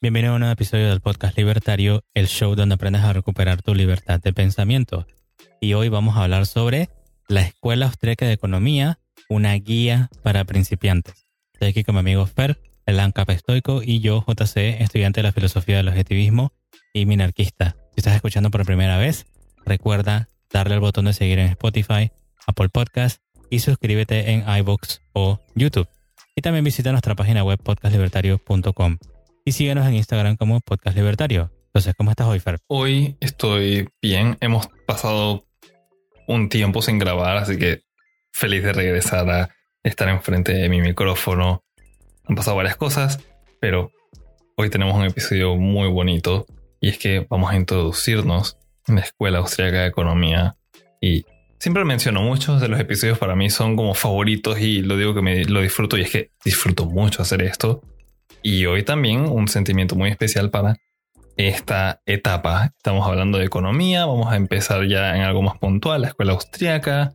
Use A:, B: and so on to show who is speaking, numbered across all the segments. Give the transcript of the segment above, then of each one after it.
A: Bienvenido a un nuevo episodio del podcast Libertario, el show donde aprendes a recuperar tu libertad de pensamiento. Y hoy vamos a hablar sobre la Escuela Austríaca de Economía, una guía para principiantes. Estoy aquí con mi amigo Fer, el ANCAP estoico, y yo, JC, estudiante de la filosofía del objetivismo y minarquista. Si estás escuchando por primera vez, recuerda darle al botón de seguir en Spotify, Apple Podcast y suscríbete en iBooks o YouTube. Y también visita nuestra página web podcastlibertario.com y síguenos en Instagram como Podcast Libertario. Entonces, ¿cómo estás hoy, Fer?
B: Hoy estoy bien. Hemos pasado un tiempo sin grabar, así que feliz de regresar a estar enfrente de mi micrófono. Han pasado varias cosas, pero hoy tenemos un episodio muy bonito y es que vamos a introducirnos en la Escuela Austriaca de Economía y siempre menciono muchos de los episodios para mí son como favoritos y lo digo que me lo disfruto y es que disfruto mucho hacer esto y hoy también un sentimiento muy especial para esta etapa. Estamos hablando de economía, vamos a empezar ya en algo más puntual, la escuela austriaca.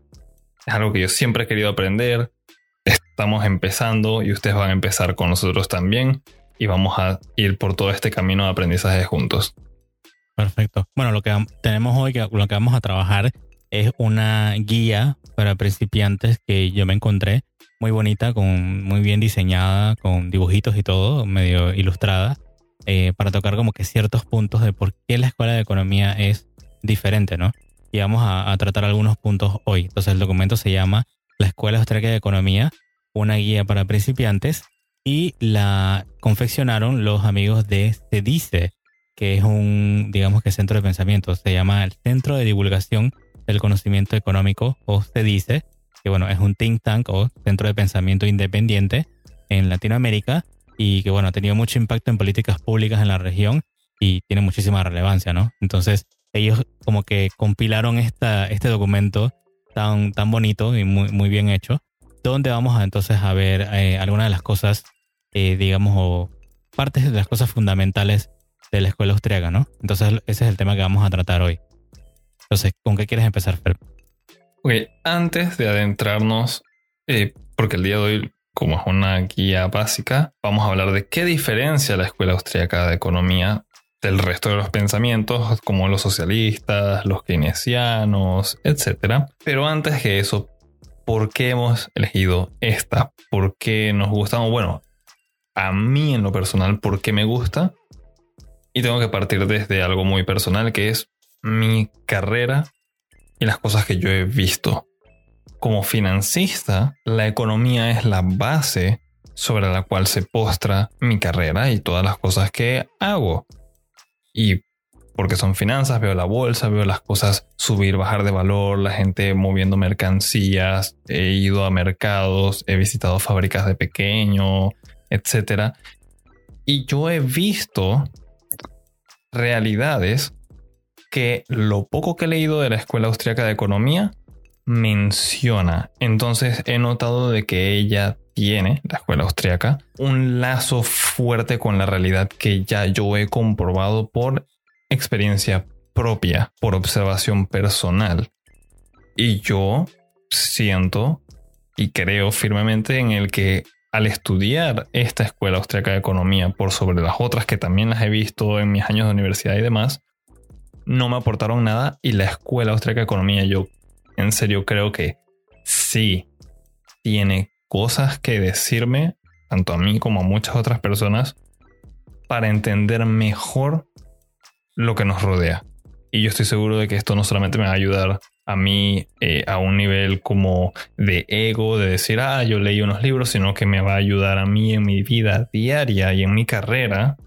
B: Es algo que yo siempre he querido aprender. Estamos empezando y ustedes van a empezar con nosotros también y vamos a ir por todo este camino de aprendizaje juntos.
A: Perfecto. Bueno, lo que tenemos hoy, lo que vamos a trabajar es una guía para principiantes que yo me encontré muy bonita, con, muy bien diseñada, con dibujitos y todo, medio ilustrada, eh, para tocar como que ciertos puntos de por qué la escuela de economía es diferente, ¿no? Y vamos a, tratar algunos puntos hoy. Entonces el documento se llama La Escuela Austriaca de Economía, una guía para principiantes, y la confeccionaron los amigos de CEDICE, que es un, digamos que centro de pensamiento. Se llama el Centro de Divulgación del Conocimiento Económico, o CEDICE, que bueno, es un think tank o centro de pensamiento independiente en Latinoamérica y que bueno, ha tenido mucho impacto en políticas públicas en la región y tiene muchísima relevancia, ¿no? Entonces, ellos como que compilaron esta, este documento tan, tan bonito y muy, muy bien hecho, donde vamos a, entonces a ver eh, algunas de las cosas, eh, digamos, o partes de las cosas fundamentales de la escuela austriaca, ¿no? Entonces, ese es el tema que vamos a tratar hoy. Entonces, ¿con qué quieres empezar, Fer?
B: Ok, antes de adentrarnos, eh, porque el día de hoy, como es una guía básica, vamos a hablar de qué diferencia la escuela austríaca de economía del resto de los pensamientos, como los socialistas, los keynesianos, etc. Pero antes que eso, ¿por qué hemos elegido esta? ¿Por qué nos gusta? Bueno, a mí en lo personal, ¿por qué me gusta? Y tengo que partir desde algo muy personal, que es mi carrera y las cosas que yo he visto. Como financista, la economía es la base sobre la cual se postra mi carrera y todas las cosas que hago. Y porque son finanzas, veo la bolsa, veo las cosas subir, bajar de valor, la gente moviendo mercancías, he ido a mercados, he visitado fábricas de pequeño, etc. Y yo he visto realidades que lo poco que he leído de la Escuela Austriaca de Economía menciona. Entonces he notado de que ella tiene, la escuela austriaca, un lazo fuerte con la realidad que ya yo he comprobado por experiencia propia, por observación personal. Y yo siento y creo firmemente en el que al estudiar esta escuela austriaca de economía por sobre las otras que también las he visto en mis años de universidad y demás, no me aportaron nada y la Escuela Austriaca de Economía yo en serio creo que sí tiene cosas que decirme, tanto a mí como a muchas otras personas, para entender mejor lo que nos rodea. Y yo estoy seguro de que esto no solamente me va a ayudar a mí eh, a un nivel como de ego, de decir, ah, yo leí unos libros, sino que me va a ayudar a mí en mi vida diaria y en mi carrera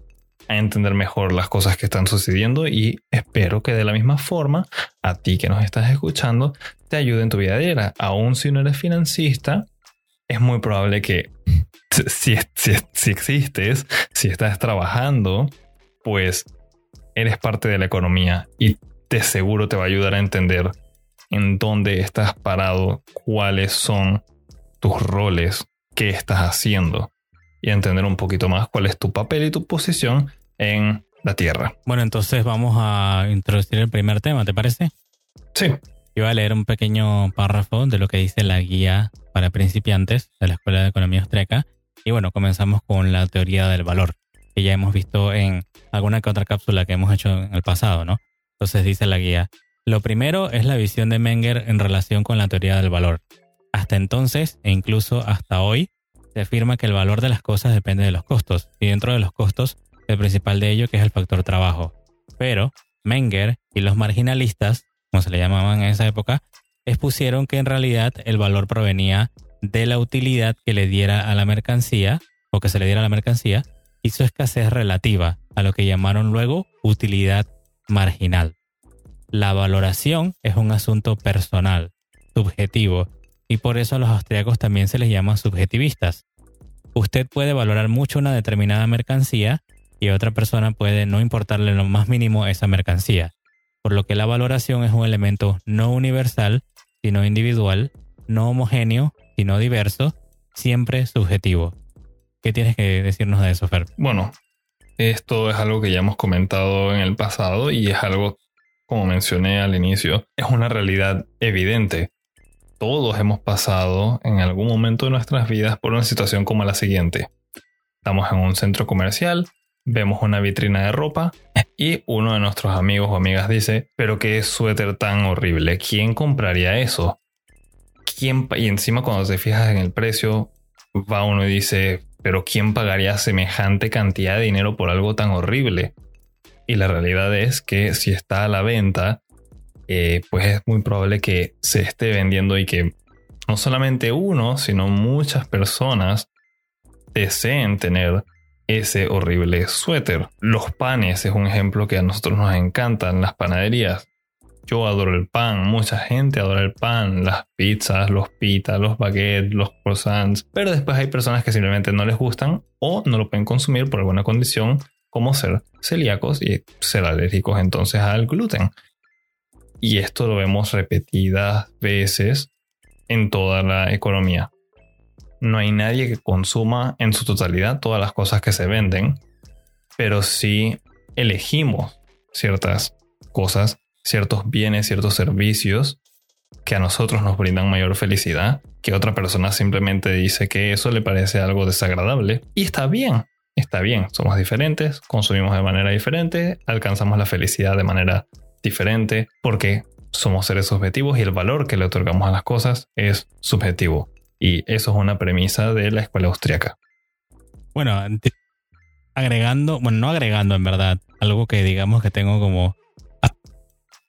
B: a entender mejor las cosas que están sucediendo y espero que de la misma forma a ti que nos estás escuchando te ayude en tu vida diaria. Aún si no eres financista, es muy probable que si, si, existes, si estás trabajando, pues eres parte de la economía y de seguro te va a ayudar a entender en dónde estás parado, cuáles son tus roles, qué estás haciendo y entender un poquito más cuál es tu papel y tu posición en la Tierra.
A: Bueno, entonces vamos a introducir el primer tema, ¿te parece?
B: Sí.
A: Yo voy a leer un pequeño párrafo de lo que dice la guía para principiantes de la Escuela de Economía Austriaca Y bueno, comenzamos con la teoría del valor, que ya hemos visto en alguna que otra cápsula que hemos hecho en el pasado, ¿no? Entonces dice la guía, lo primero es la visión de Menger en relación con la teoría del valor. Hasta entonces, e incluso hasta hoy, se afirma que el valor de las cosas depende de los costos, y dentro de los costos, el principal de ello que es el factor trabajo. Pero Menger y los marginalistas, como se le llamaban en esa época, expusieron que en realidad el valor provenía de la utilidad que le diera a la mercancía, o que se le diera a la mercancía, y su escasez relativa, a lo que llamaron luego utilidad marginal. La valoración es un asunto personal, subjetivo, y por eso a los austriacos también se les llama subjetivistas. Usted puede valorar mucho una determinada mercancía y otra persona puede no importarle lo más mínimo esa mercancía, por lo que la valoración es un elemento no universal, sino individual, no homogéneo, sino diverso, siempre subjetivo. ¿Qué tienes que decirnos de eso, Fer?
B: Bueno, esto es algo que ya hemos comentado en el pasado y es algo, como mencioné al inicio, es una realidad evidente. Todos hemos pasado en algún momento de nuestras vidas por una situación como la siguiente. Estamos en un centro comercial, vemos una vitrina de ropa y uno de nuestros amigos o amigas dice, pero qué suéter tan horrible, ¿quién compraría eso? ¿Quién y encima cuando te fijas en el precio, va uno y dice, pero ¿quién pagaría semejante cantidad de dinero por algo tan horrible? Y la realidad es que si está a la venta, eh, pues es muy probable que se esté vendiendo y que no solamente uno, sino muchas personas deseen tener ese horrible suéter. Los panes es un ejemplo que a nosotros nos encantan, las panaderías. Yo adoro el pan, mucha gente adora el pan, las pizzas, los pitas, los baguettes, los croissants, pero después hay personas que simplemente no les gustan o no lo pueden consumir por alguna condición como ser celíacos y ser alérgicos entonces al gluten. Y esto lo vemos repetidas veces en toda la economía. No hay nadie que consuma en su totalidad todas las cosas que se venden, pero sí elegimos ciertas cosas ciertos bienes, ciertos servicios que a nosotros nos brindan mayor felicidad, que otra persona simplemente dice que eso le parece algo desagradable. Y está bien, está bien, somos diferentes, consumimos de manera diferente, alcanzamos la felicidad de manera diferente, porque somos seres subjetivos y el valor que le otorgamos a las cosas es subjetivo. Y eso es una premisa de la escuela austriaca.
A: Bueno, agregando, bueno, no agregando en verdad, algo que digamos que tengo como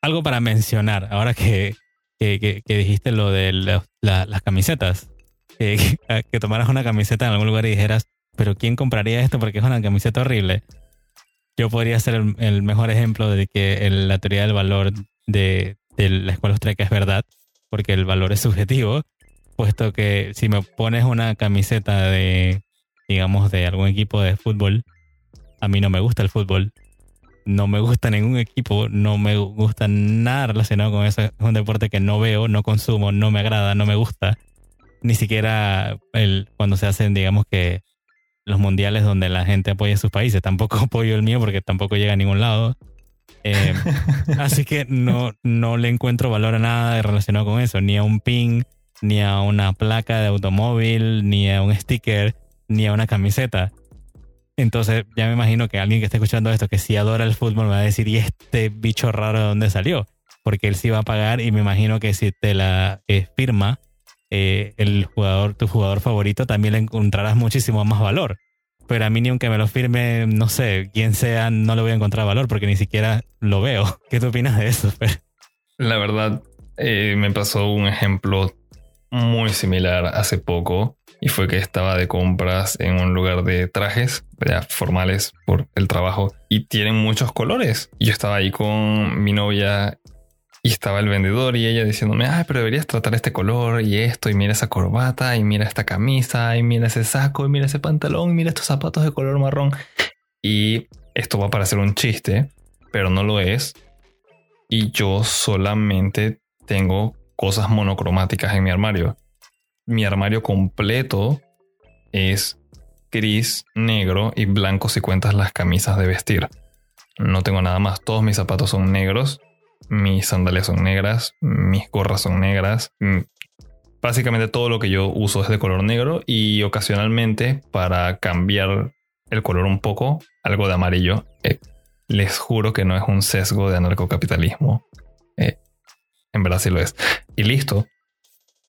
A: algo para mencionar, ahora que, que, dijiste lo de las camisetas. que tomaras una camiseta en algún lugar y dijeras, pero ¿quién compraría esto porque es una camiseta horrible? Yo podría ser el, mejor ejemplo de que la teoría del valor de, la escuela austríaca es verdad, porque el valor es subjetivo, puesto que si me pones una camiseta de, digamos, de algún equipo de fútbol, a mí no me gusta el fútbol, no me gusta ningún equipo, no me gusta nada relacionado con eso. Es un deporte que no veo, no consumo, no me agrada, no me gusta. Ni siquiera el, cuando se hacen, digamos que los mundiales donde la gente apoya a sus países. Tampoco apoyo el mío porque tampoco llega a ningún lado. Eh, así que no, no le encuentro valor a nada relacionado con eso, ni a un pin, ni a una placa de automóvil, ni a un sticker, ni a una camiseta. Entonces ya me imagino que alguien que esté escuchando esto, que sí adora el fútbol, me va a decir, ¿y este bicho raro de dónde salió? Porque él sí va a pagar y me imagino que si te la eh, firma eh, el jugador, tu jugador favorito, también le encontrarás muchísimo más valor. Pero a mí ni aunque me lo firme, no sé, quién sea, no le voy a encontrar valor porque ni siquiera lo veo. ¿Qué tú opinas de eso,
B: La verdad, eh, me pasó un ejemplo muy similar hace poco y fue que estaba de compras en un lugar de trajes formales por el trabajo y tienen muchos colores. Yo estaba ahí con mi novia y estaba el vendedor y ella diciéndome, ay, pero deberías tratar este color y esto, y mira esa corbata, y mira esta camisa, y mira ese saco, y mira ese pantalón, y mira estos zapatos de color marrón. Y esto va a parecer un chiste, pero no lo es. Y yo solamente tengo cosas monocromáticas en mi armario. Mi armario completo es gris, negro y blanco si cuentas las camisas de vestir. No tengo nada más. Todos mis zapatos son negros, mis sandalias son negras, mis gorras son negras. básicamente todo lo que yo uso es de color negro y ocasionalmente para cambiar el color un poco, algo de amarillo. Eh, les juro que no es un sesgo de anarcocapitalismo. Eh, en verdad sí lo es. Y listo.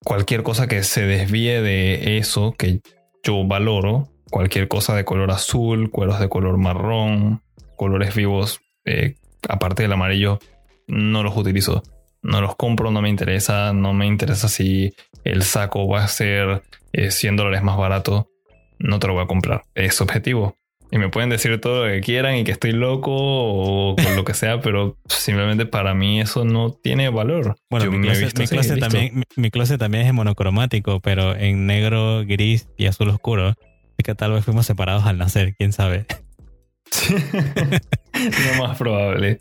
B: Cualquier cosa que se desvíe de eso que yo valoro, cualquier cosa de color azul, cueros de color marrón, colores vivos, eh, aparte del amarillo, no los utilizo. No los compro, no me interesa. No me interesa si el saco va a ser 100 dólares más barato. No te lo voy a comprar. Es objetivo. Y me pueden decir todo lo que quieran y que estoy loco o con lo que sea, pero simplemente para mí eso no tiene valor.
A: Bueno, mi closet, también, mi, también es monocromático, pero en negro, gris y azul oscuro. Así que tal vez fuimos separados al nacer, quién sabe.
B: lo más probable.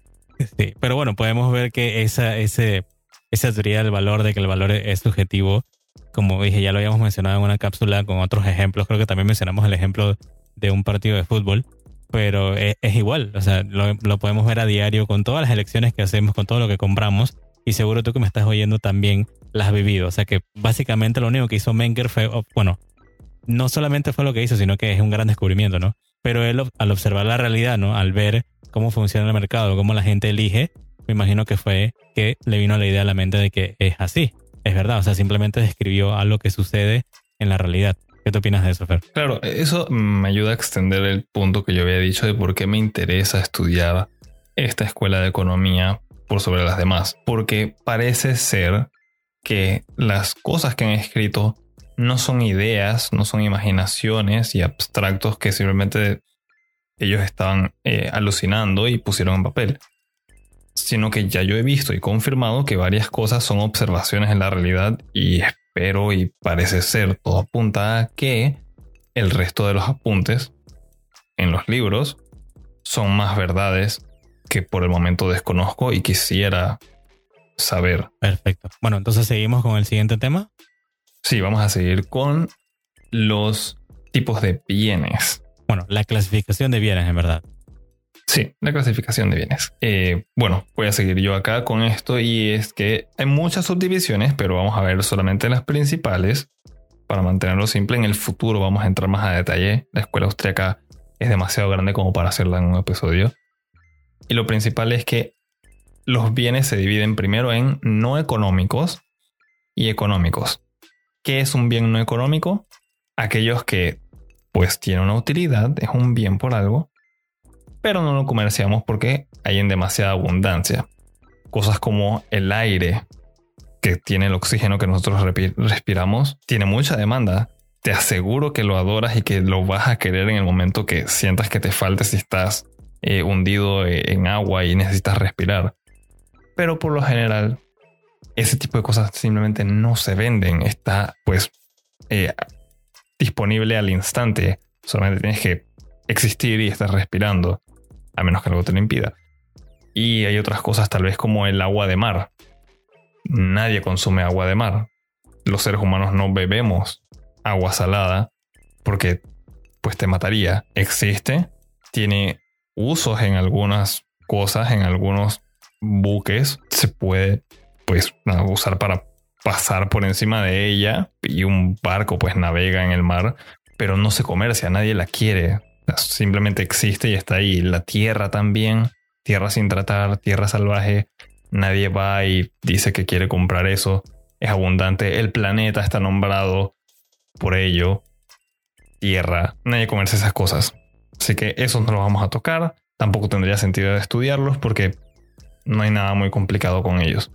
A: Sí, pero bueno, podemos ver que esa, ese, esa teoría del valor, de que el valor es subjetivo, como dije, ya lo habíamos mencionado en una cápsula con otros ejemplos. Creo que también mencionamos el ejemplo de un partido de fútbol, pero es, igual, o sea, lo, podemos ver a diario con todas las elecciones que hacemos, con todo lo que compramos, y seguro tú que me estás oyendo también las has vivido. O sea que básicamente lo único que hizo Menger fue, bueno, no solamente fue lo que hizo, sino que es un gran descubrimiento, ¿no? Pero él al observar la realidad, ¿no? Al ver cómo funciona el mercado, cómo la gente elige, me imagino que fue que le vino la idea a la mente de que es así, es verdad, o sea, simplemente describió algo que sucede en la realidad. ¿Qué te opinas de eso, Fer?
B: Claro, eso me ayuda a extender el punto que yo había dicho de por qué me interesa estudiar esta escuela de economía por sobre las demás. Porque parece ser que las cosas que han escrito no son ideas, no son imaginaciones y abstractos que simplemente ellos estaban eh, alucinando y pusieron en papel, sino que ya yo he visto y confirmado que varias cosas son observaciones en la realidad y pero y parece ser todo apunta a que el resto de los apuntes en los libros son más verdades que por el momento desconozco y quisiera saber.
A: Perfecto. Bueno, entonces seguimos con el siguiente tema.
B: Sí, vamos a seguir con los tipos de bienes.
A: Bueno, la clasificación de bienes, en verdad.
B: Sí, la clasificación de bienes. Eh, bueno, voy a seguir yo acá con esto y es que hay muchas subdivisiones, pero vamos a ver solamente las principales. Para mantenerlo simple, en el futuro vamos a entrar más a detalle. La escuela austríaca es demasiado grande como para hacerla en un episodio. Y lo principal es que los bienes se dividen primero en no económicos y económicos. ¿Qué es un bien no económico? Aquellos que pues tienen una utilidad, es un bien por algo, pero no lo comerciamos porque hay en demasiada abundancia. Cosas como el aire, que tiene el oxígeno que nosotros respiramos, tiene mucha demanda. Te aseguro que lo adoras y que lo vas a querer en el momento que sientas que te falte si estás eh, hundido eh, en agua y necesitas respirar. Pero por lo general, ese tipo de cosas simplemente no se venden. Está pues eh, disponible al instante. Solamente tienes que existir y estar respirando a menos que algo te lo impida. Y hay otras cosas tal vez como el agua de mar. Nadie consume agua de mar. Los seres humanos no bebemos agua salada porque pues te mataría. Existe, tiene usos en algunas cosas, en algunos buques. Se puede pues usar para pasar por encima de ella y un barco pues navega en el mar, pero no se comercia, nadie la quiere simplemente existe y está ahí. La tierra también, tierra sin tratar, tierra salvaje. Nadie va y dice que quiere comprar eso. Es abundante. El planeta está nombrado por ello. Tierra. Nadie comerse esas cosas. Así que esos no los vamos a tocar. Tampoco tendría sentido estudiarlos porque no hay nada muy complicado con ellos.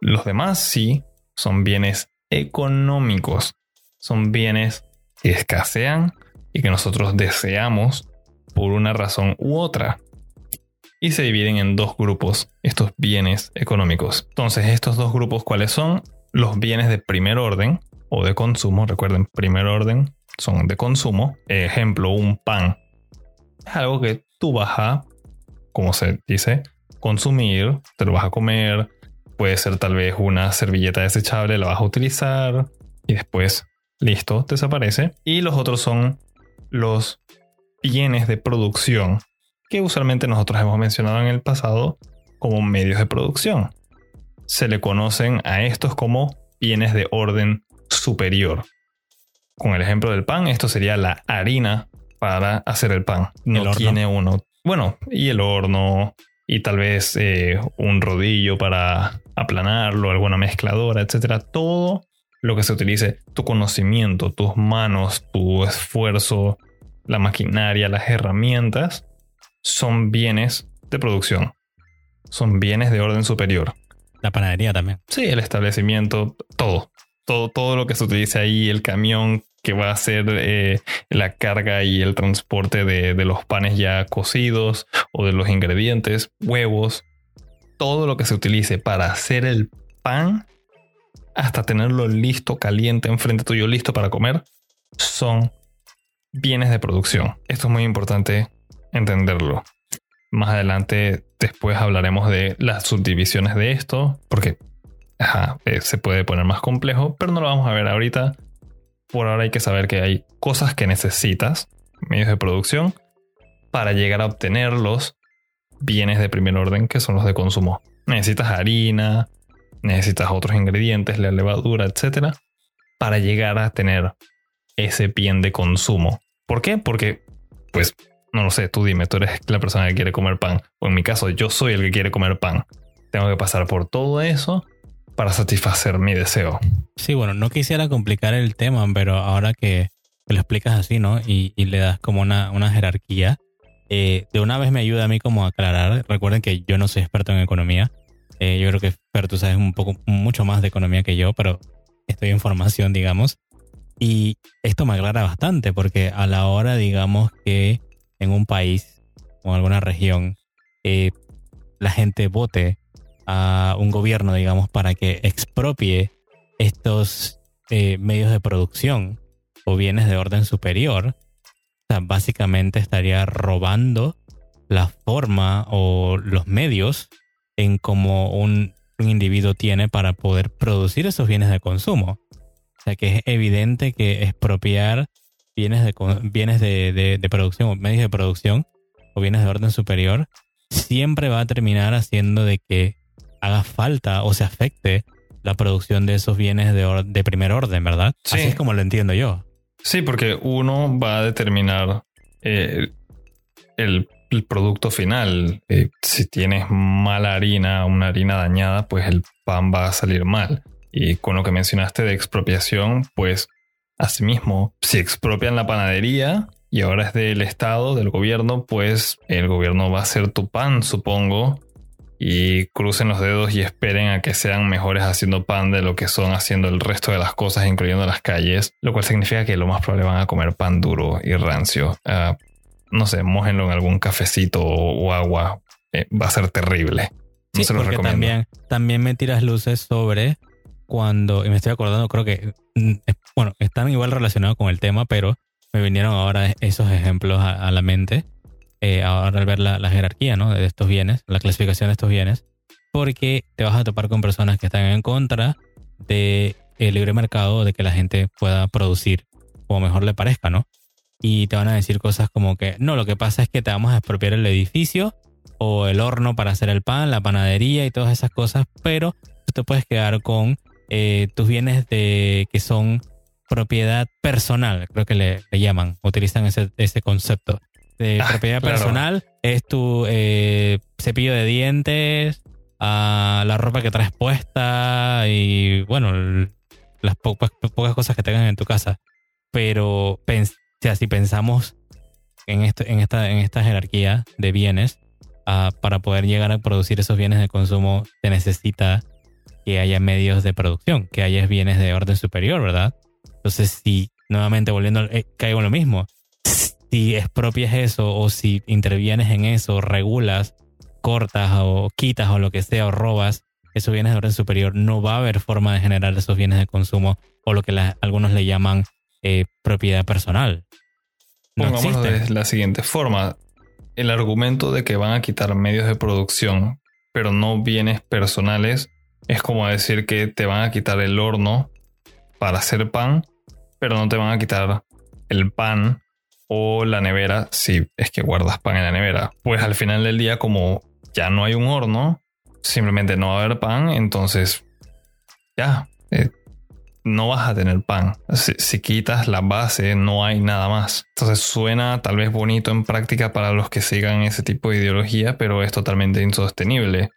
B: Los demás sí son bienes económicos. Son bienes que escasean y que nosotros deseamos por una razón u otra. Y se dividen en dos grupos estos bienes económicos. Entonces, estos dos grupos, ¿cuáles son? Los bienes de primer orden o de consumo. Recuerden, primer orden son de consumo. Ejemplo, un pan. Es algo que tú vas a, como se dice, consumir, te lo vas a comer. Puede ser tal vez una servilleta desechable, la vas a utilizar y después, listo, desaparece. Y los otros son los bienes de producción que usualmente nosotros hemos mencionado en el pasado como medios de producción. Se le conocen a estos como bienes de orden superior. Con el ejemplo del pan, esto sería la harina para hacer el pan. No tiene uno. Bueno, y el horno, y tal vez eh, un rodillo para aplanarlo, alguna mezcladora, etcétera. Todo lo que se utilice, tu conocimiento, tus manos, tu esfuerzo, la maquinaria, las herramientas, son bienes de producción. Son bienes de orden superior.
A: La panadería también.
B: Sí, el establecimiento, todo. Todo, todo lo que se utilice ahí, el camión que va a hacer eh, la carga y el transporte de, de, los panes ya cocidos o de los ingredientes, huevos, todo lo que se utilice para hacer el pan hasta tenerlo listo, caliente, enfrente tuyo, listo para comer, son bienes de producción. Esto es muy importante entenderlo. Más adelante, después hablaremos de las subdivisiones de esto, porque eh, se puede poner más complejo, pero no lo vamos a ver ahorita por ahora hay que saber que hay cosas que necesitas, medios de producción, para llegar a obtener los bienes de primer orden que son los de consumo. Necesitas harina, necesitas otros ingredientes, la levadura, etc. Para llegar a tener ese bien de consumo. ¿Por qué? Porque, pues, no lo sé, tú dime, tú eres la persona que quiere comer pan. O en mi caso, yo soy el que quiere comer pan. Tengo que pasar por todo eso para satisfacer mi deseo.
A: Sí, bueno, no quisiera complicar el tema, pero ahora que, lo explicas así, ¿no? Y, le das como una, jerarquía, eh, de una vez me ayuda a mí como aclarar. Recuerden que yo no soy experto en economía. Eh, yo creo que Fer, tú sabes un poco, mucho más de economía que yo, pero estoy en formación, digamos. Y esto me aclara bastante, porque a la hora, digamos, que en un país o en alguna región eh, la gente vote a un gobierno, digamos, para que expropie estos eh, medios de producción o bienes de orden superior, básicamente estaría robando la forma o los medios en como un, individuo tiene para poder producir esos bienes de consumo. O sea que es evidente que expropiar bienes de, bienes de, de producción o medios de producción o bienes de orden superior siempre va a terminar haciendo de que haga falta o se afecte la producción de esos bienes de, de primer orden, ¿verdad? Así es como lo entiendo yo.
B: Sí, porque uno va a determinar eh, el, producto final. Eh, si tienes mala harina, una harina dañada, pues el pan va a salir mal. Y con lo que mencionaste de expropiación, pues asimismo, si expropian la panadería y ahora es del Estado, del gobierno, pues el gobierno va a hacer tu pan, supongo, y crucen los dedos y esperen a que sean mejores haciendo pan de lo que son haciendo el resto de las cosas, incluyendo las calles, lo cual significa que lo más probable van a comer pan duro y rancio. Ah, no sé, mójenlo en algún cafecito o, agua. Eh, va a ser terrible.
A: No se los recomiendo. También, también me tiras luces sobre cuando, y me estoy acordando, creo que, mm, bueno, están igual relacionados con el tema, pero me vinieron ahora esos ejemplos a la mente eh, ahora al ver la, jerarquía ¿no? de estos bienes, la clasificación de estos bienes, porque te vas a topar con personas que están en contra del el libre mercado, de que la gente pueda producir como mejor le parezca, ¿no? Y te van a decir cosas como que, no, lo que pasa es que te vamos a expropiar el edificio o el horno para hacer el pan, la panadería y todas esas cosas, pero tú te puedes quedar con eh, tus bienes de que son propiedad personal, creo que le, llaman, utilizan ese, ese concepto de ah, propiedad personal es tu eh, cepillo de dientes, a la ropa que traes puesta y bueno, las pocas, cosas que tengas en tu casa. Pero si pensamos en, esto, en, esta, en esta jerarquía de bienes, ah, para poder llegar a producir esos bienes de consumo se necesita que haya medios de producción, que haya bienes de orden superior, ¿verdad? Entonces, si nuevamente volviendo, eh, caigo en lo mismo, si expropias eso o si intervienes en eso, regulas, cortas o quitas o lo que sea o robas esos bienes de orden superior, no va a haber forma de generar esos bienes de consumo o lo que algunos le llaman eh, propiedad personal.
B: No Pongámoslo de la siguiente forma. El argumento de que van a quitar medios de producción, pero no bienes personales, es como decir que te van a quitar el horno para hacer pan, pero no te van a quitar el pan o la nevera si es que guardas pan en la nevera. Pues al final del día, como ya no hay un horno, simplemente no va a haber pan, entonces ya, eh, no vas a tener pan. Si, si, quitas la base, no hay nada más. Entonces suena tal vez bonito en práctica para los que sigan ese tipo de ideología, pero es totalmente insostenible.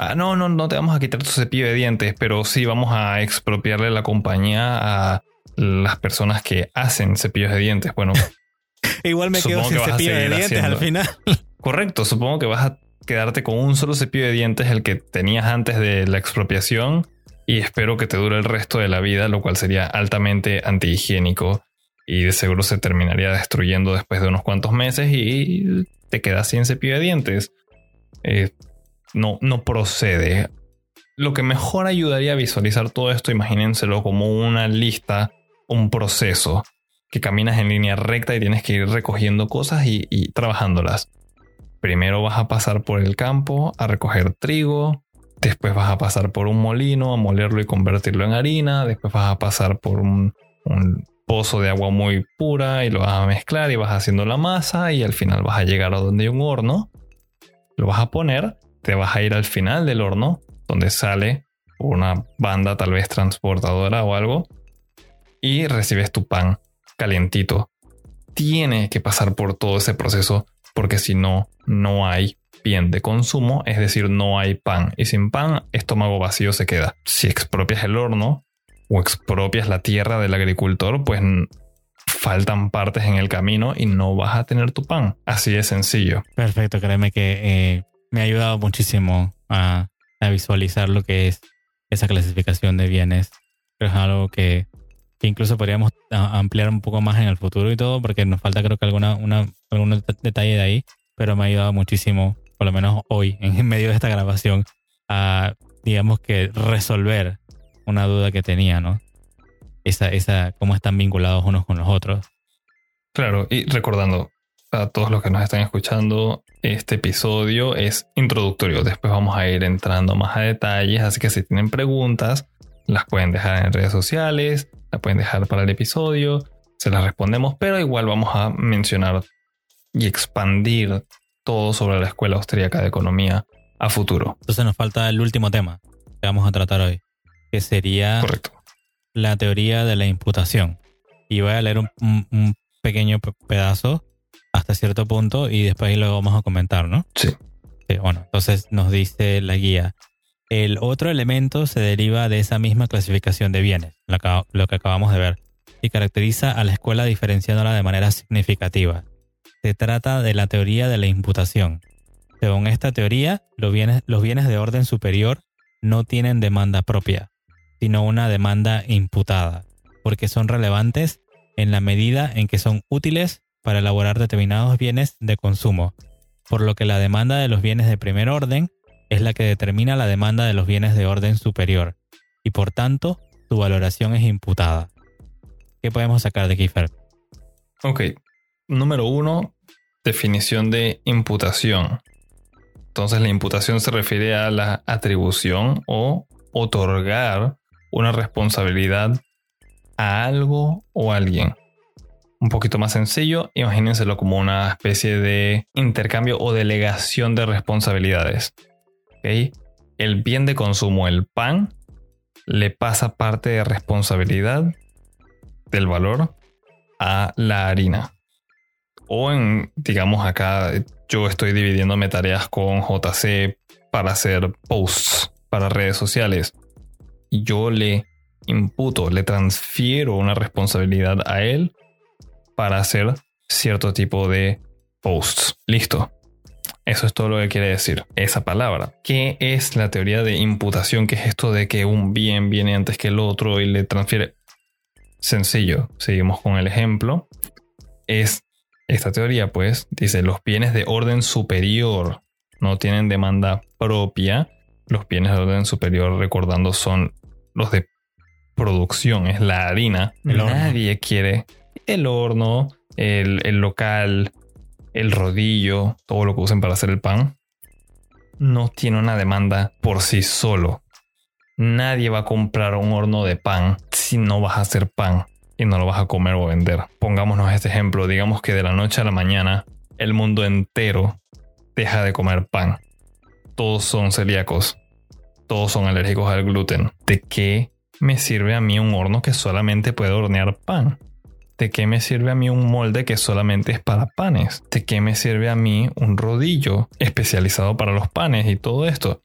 B: Ah, no, no, no te vamos a quitar tu cepillo de dientes, pero sí vamos a expropiarle la compañía a las personas que hacen cepillos de dientes. Bueno,
A: igual me quedo sin cepillo de dientes al final.
B: Correcto, supongo que vas a quedarte con un solo cepillo de dientes, el que tenías antes de la expropiación, y espero que te dure el resto de la vida, lo cual sería altamente antihigiénico y de seguro se terminaría destruyendo después de unos cuantos meses y te quedas sin cepillo de dientes. Eh, no, no procede. Lo que mejor ayudaría a visualizar todo esto, imagínenselo como una lista, un proceso, que caminas en línea recta y tienes que ir recogiendo cosas y, y trabajándolas. Primero vas a pasar por el campo a recoger trigo, después vas a pasar por un molino a molerlo y convertirlo en harina, después vas a pasar por un, pozo de agua muy pura y lo vas a mezclar y vas haciendo la masa y al final vas a llegar a donde hay un horno, lo vas a poner, te vas a ir al final del horno donde sale una banda tal vez transportadora o algo y recibes tu pan calientito. Tiene que pasar por todo ese proceso porque si no, no hay bien de consumo, es decir, no hay pan. Y sin pan, estómago vacío se queda. Si expropias el horno o expropias la tierra del agricultor, pues faltan partes en el camino y no vas a tener tu pan. Así de sencillo.
A: Perfecto, créeme que eh, me ha ayudado muchísimo a, visualizar lo que es esa clasificación de bienes. es algo que, incluso podríamos ampliar un poco más en el futuro y todo, porque nos falta creo que alguna, una, algún detalle de ahí, pero me ha ayudado muchísimo, por lo menos hoy, en medio de esta grabación, a, digamos que, resolver una duda que tenía, ¿no? Esa, esa, cómo están vinculados unos con los otros.
B: Claro, y recordando a todos los que nos están escuchando, este episodio es introductorio. Después vamos a ir entrando más a detalles, así que si tienen preguntas, las pueden dejar en redes sociales, las pueden dejar para el episodio, se las respondemos, pero igual vamos a mencionar y expandir todo sobre la Escuela Austríaca de Economía a futuro.
A: Entonces nos falta el último tema que vamos a tratar hoy, que sería la teoría de la imputación. Y voy a leer un, pequeño pedazo hasta cierto punto y después lo vamos a comentar, ¿no?
B: Sí.
A: Bueno, entonces nos dice la guía. El otro elemento se deriva de esa misma clasificación de bienes, lo que acabamos de ver, y caracteriza a la escuela diferenciándola de manera significativa. Se trata de la teoría de la imputación. Según esta teoría, los bienes, los bienes de orden superior no tienen demanda propia, sino una demanda imputada, porque son relevantes en la medida en que son útiles para elaborar determinados bienes de consumo, por lo que la demanda de los bienes de primer orden es la que determina la demanda de los bienes de orden superior, y por tanto su valoración es imputada. ¿Qué podemos sacar de Kiefer?
B: Ok, Número uno, definición de imputación. Entonces la imputación se refiere a la atribución o otorgar una responsabilidad a algo o a alguien. Un poquito más sencillo, imagínenselo como una especie de intercambio o delegación de responsabilidades. El bien de consumo, el pan, le pasa parte de responsabilidad del valor a la harina. O en, digamos acá, yo estoy dividiéndome tareas con JC para hacer posts para redes sociales. Y yo le imputo, le transfiero una responsabilidad a él para hacer cierto tipo de posts. Listo. Eso es todo lo que quiere decir esa palabra. ¿Qué es la teoría de imputación? ¿Qué es esto de que un bien viene antes que el otro y le transfiere? Sencillo, seguimos con el ejemplo. Es esta teoría, pues, dice, los bienes de orden superior no tienen demanda propia. Los bienes de orden superior, recordando, son los de producción, es la harina. Nadie quiere el horno, el, el local, el rodillo, todo lo que usen para hacer el pan. No tiene una demanda por sí solo. Nadie va a comprar un horno de pan si no vas a hacer pan y no lo vas a comer o vender. Pongámonos este ejemplo, digamos que de la noche a la mañana el mundo entero deja de comer pan. Todos son celíacos, todos son alérgicos al gluten. ¿De qué me sirve a mí un horno que solamente puede hornear pan? ¿De qué me sirve a mí un molde que solamente es para panes? ¿De qué me sirve a mí un rodillo especializado para los panes y todo esto?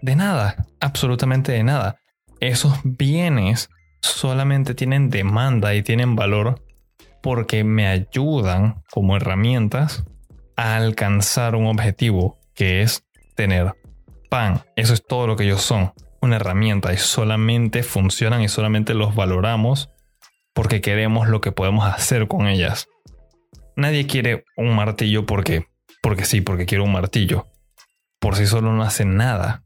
B: De nada, absolutamente de nada. Esos bienes solamente tienen demanda y tienen valor porque me ayudan como herramientas a alcanzar un objetivo que es tener pan. Eso es todo lo que ellos son. Una herramienta y solamente funcionan y solamente los valoramos porque queremos lo que podemos hacer con ellas. Nadie quiere un martillo porque, porque sí, porque quiero un martillo. Por sí solo no hace nada.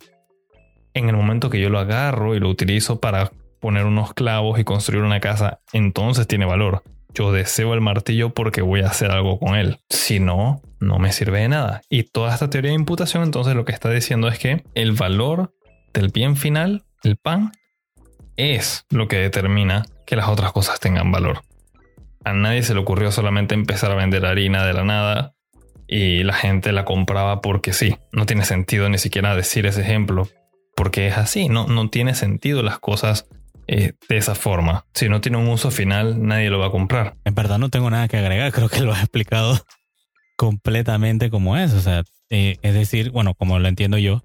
B: En el momento que yo lo agarro y lo utilizo para poner unos clavos y construir una casa, entonces tiene valor. Yo deseo el martillo porque voy a hacer algo con él. Si no, no me sirve de nada. Y toda esta teoría de imputación entonces lo que está diciendo es que el valor del bien final, el pan, es lo que determina que las otras cosas tengan valor. A nadie se le ocurrió solamente empezar a vender harina de la nada y la gente la compraba porque sí. No tiene sentido ni siquiera decir ese ejemplo, porque es así, no, no tiene sentido las cosas eh, de esa forma. Si no tiene un uso final, nadie lo va a comprar.
A: En verdad no tengo nada que agregar, creo que lo has explicado completamente como es. O sea, eh, es decir, bueno, como lo entiendo yo,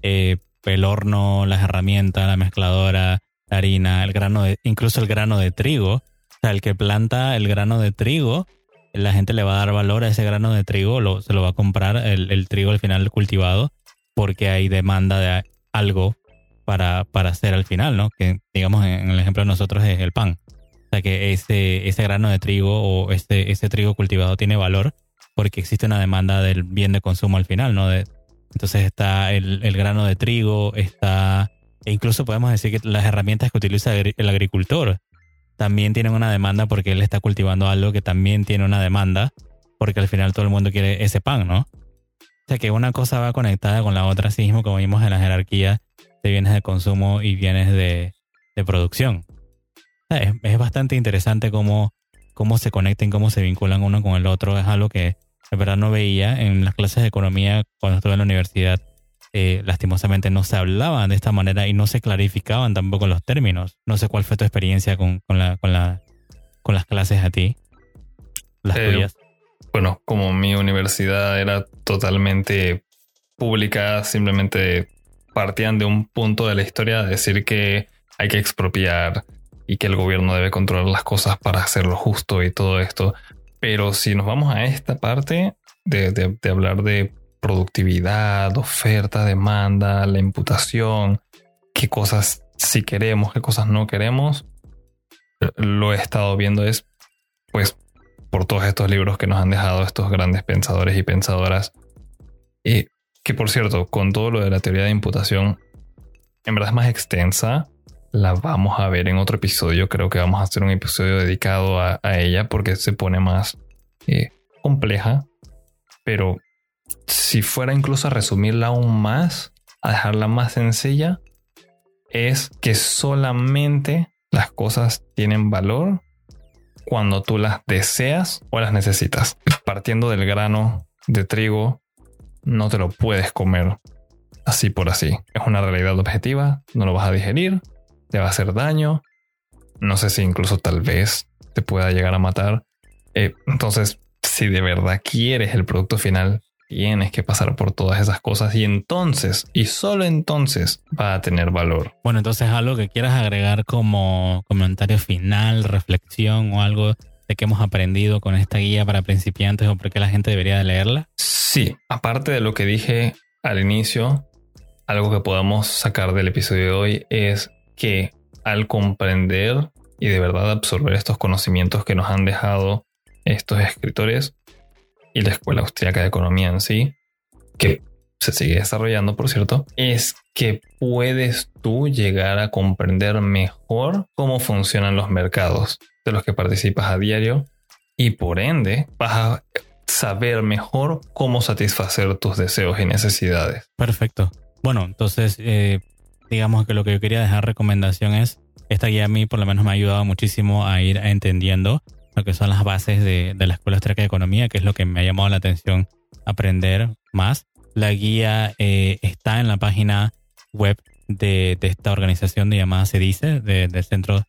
A: eh, el horno, las herramientas, la mezcladora, la harina, el grano de, incluso el grano de trigo. O sea, el que planta el grano de trigo, la gente le va a dar valor a ese grano de trigo, lo, se lo va a comprar el, trigo al final cultivado, porque hay demanda de algo para, para hacer al final, ¿no? Que digamos en el ejemplo de nosotros es el pan. O sea que ese, ese grano de trigo o ese, ese trigo cultivado tiene valor porque existe una demanda del bien de consumo al final, ¿no? De, entonces está el, el, grano de trigo, está e incluso podemos decir que las herramientas que utiliza el agricultor también tienen una demanda porque él está cultivando algo que también tiene una demanda porque al final todo el mundo quiere ese pan, ¿no? O sea que una cosa va conectada con la otra, así mismo como vimos en la jerarquía de bienes de consumo y bienes de, producción. es, bastante interesante cómo, cómo se conectan, cómo se vinculan uno con el otro. Es algo que de verdad no veía en las clases de economía cuando estuve en la universidad eh, lastimosamente no se hablaban de esta manera y no se clarificaban tampoco los términos. No sé cuál fue tu experiencia con, la, con, la, con las clases a ti, las
B: eh, tuyas. Bueno, como mi universidad era totalmente pública, simplemente partían de un punto de la historia de decir que hay que expropiar y que el gobierno debe controlar las cosas para hacerlo justo y todo esto. Pero si nos vamos a esta parte de, de hablar de productividad, oferta, demanda, la imputación, qué cosas sí queremos, qué cosas no queremos, lo he estado viendo es, pues, por todos estos libros que nos han dejado estos grandes pensadores y pensadoras. Y que, por cierto, con todo lo de la teoría de imputación, en verdad es más extensa. La vamos a ver en otro episodio. Creo que vamos a hacer un episodio dedicado a, ella porque se pone más eh, compleja. Pero si fuera incluso a resumirla aún más, a dejarla más sencilla, es que solamente las cosas tienen valor cuando tú las deseas o las necesitas. Partiendo del grano de trigo, no te lo puedes comer así por así. Es una realidad objetiva, no lo vas a digerir, te va a hacer daño, no sé si incluso tal vez te pueda llegar a matar. Eh, entonces, si de verdad quieres el producto final, Tienes que pasar por todas esas cosas y entonces, y solo entonces, va a tener valor.
A: Bueno, entonces algo que quieras agregar como comentario final, reflexión o algo de que hemos aprendido con esta guía para principiantes o por qué la gente debería de leerla.
B: Sí, aparte de lo que dije al inicio, algo que podamos sacar del episodio de hoy es que al comprender y de verdad absorber estos conocimientos que nos han dejado estos escritores, y la Escuela Austriaca de Economía en sí, que se sigue desarrollando, por cierto, es que puedes tú llegar a comprender mejor cómo funcionan los mercados de los que participas a diario y por ende vas a saber mejor cómo satisfacer tus deseos y necesidades.
A: Perfecto. Bueno, entonces eh, digamos que lo que yo quería dejar recomendación es, esta guía a mí por lo menos me ha ayudado muchísimo a ir entendiendo lo que son las bases de, la Escuela Austríaca de Economía, que es lo que me ha llamado la atención aprender más. La guía eh, está en la página web de, esta organización de llamada Se Dice, del centro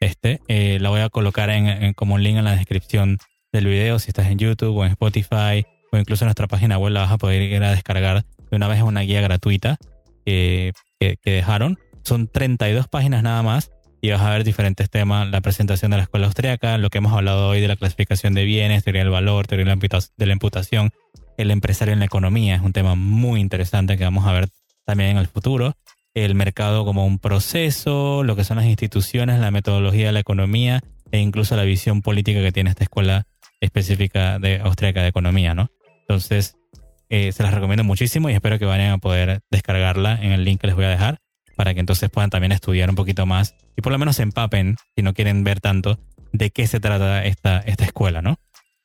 A: este. Eh, la voy a colocar en, como un link en la descripción del video si estás en YouTube o en Spotify o incluso en nuestra página web la vas a poder ir a descargar de una vez una guía gratuita que, que, dejaron. Son 32 páginas nada más y vas a ver diferentes temas, la presentación de la escuela austriaca, lo que hemos hablado hoy de la clasificación de bienes, teoría del valor, teoría de la imputación, el empresario en la economía, es un tema muy interesante que vamos a ver también en el futuro, el mercado como un proceso, lo que son las instituciones, la metodología de la economía e incluso la visión política que tiene esta escuela específica de austriaca de economía, ¿no? Entonces, eh, se las recomiendo muchísimo y espero que vayan a poder descargarla en el link que les voy a dejar para que entonces puedan también estudiar un poquito más y por lo menos se empapen, si no quieren ver tanto, de qué se trata esta, esta escuela, ¿no?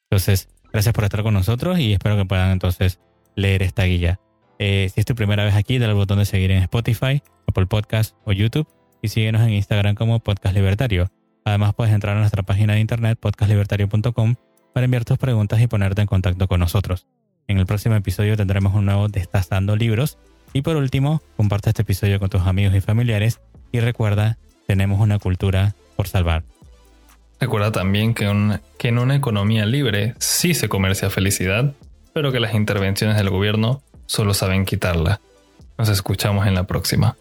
A: Entonces, gracias por estar con nosotros y espero que puedan entonces leer esta guía. Eh, si es tu primera vez aquí, dale al botón de seguir en Spotify, Apple Podcast o YouTube y síguenos en Instagram como Podcast Libertario. Además, puedes entrar a nuestra página de internet podcastlibertario.com para enviar tus preguntas y ponerte en contacto con nosotros. En el próximo episodio tendremos un nuevo Destazando Libros. Y por último, comparte este episodio con tus amigos y familiares y recuerda, tenemos una cultura por salvar.
B: Recuerda también que, que en una economía libre sí se comercia felicidad, pero que las intervenciones del gobierno solo saben quitarla. Nos escuchamos en la próxima.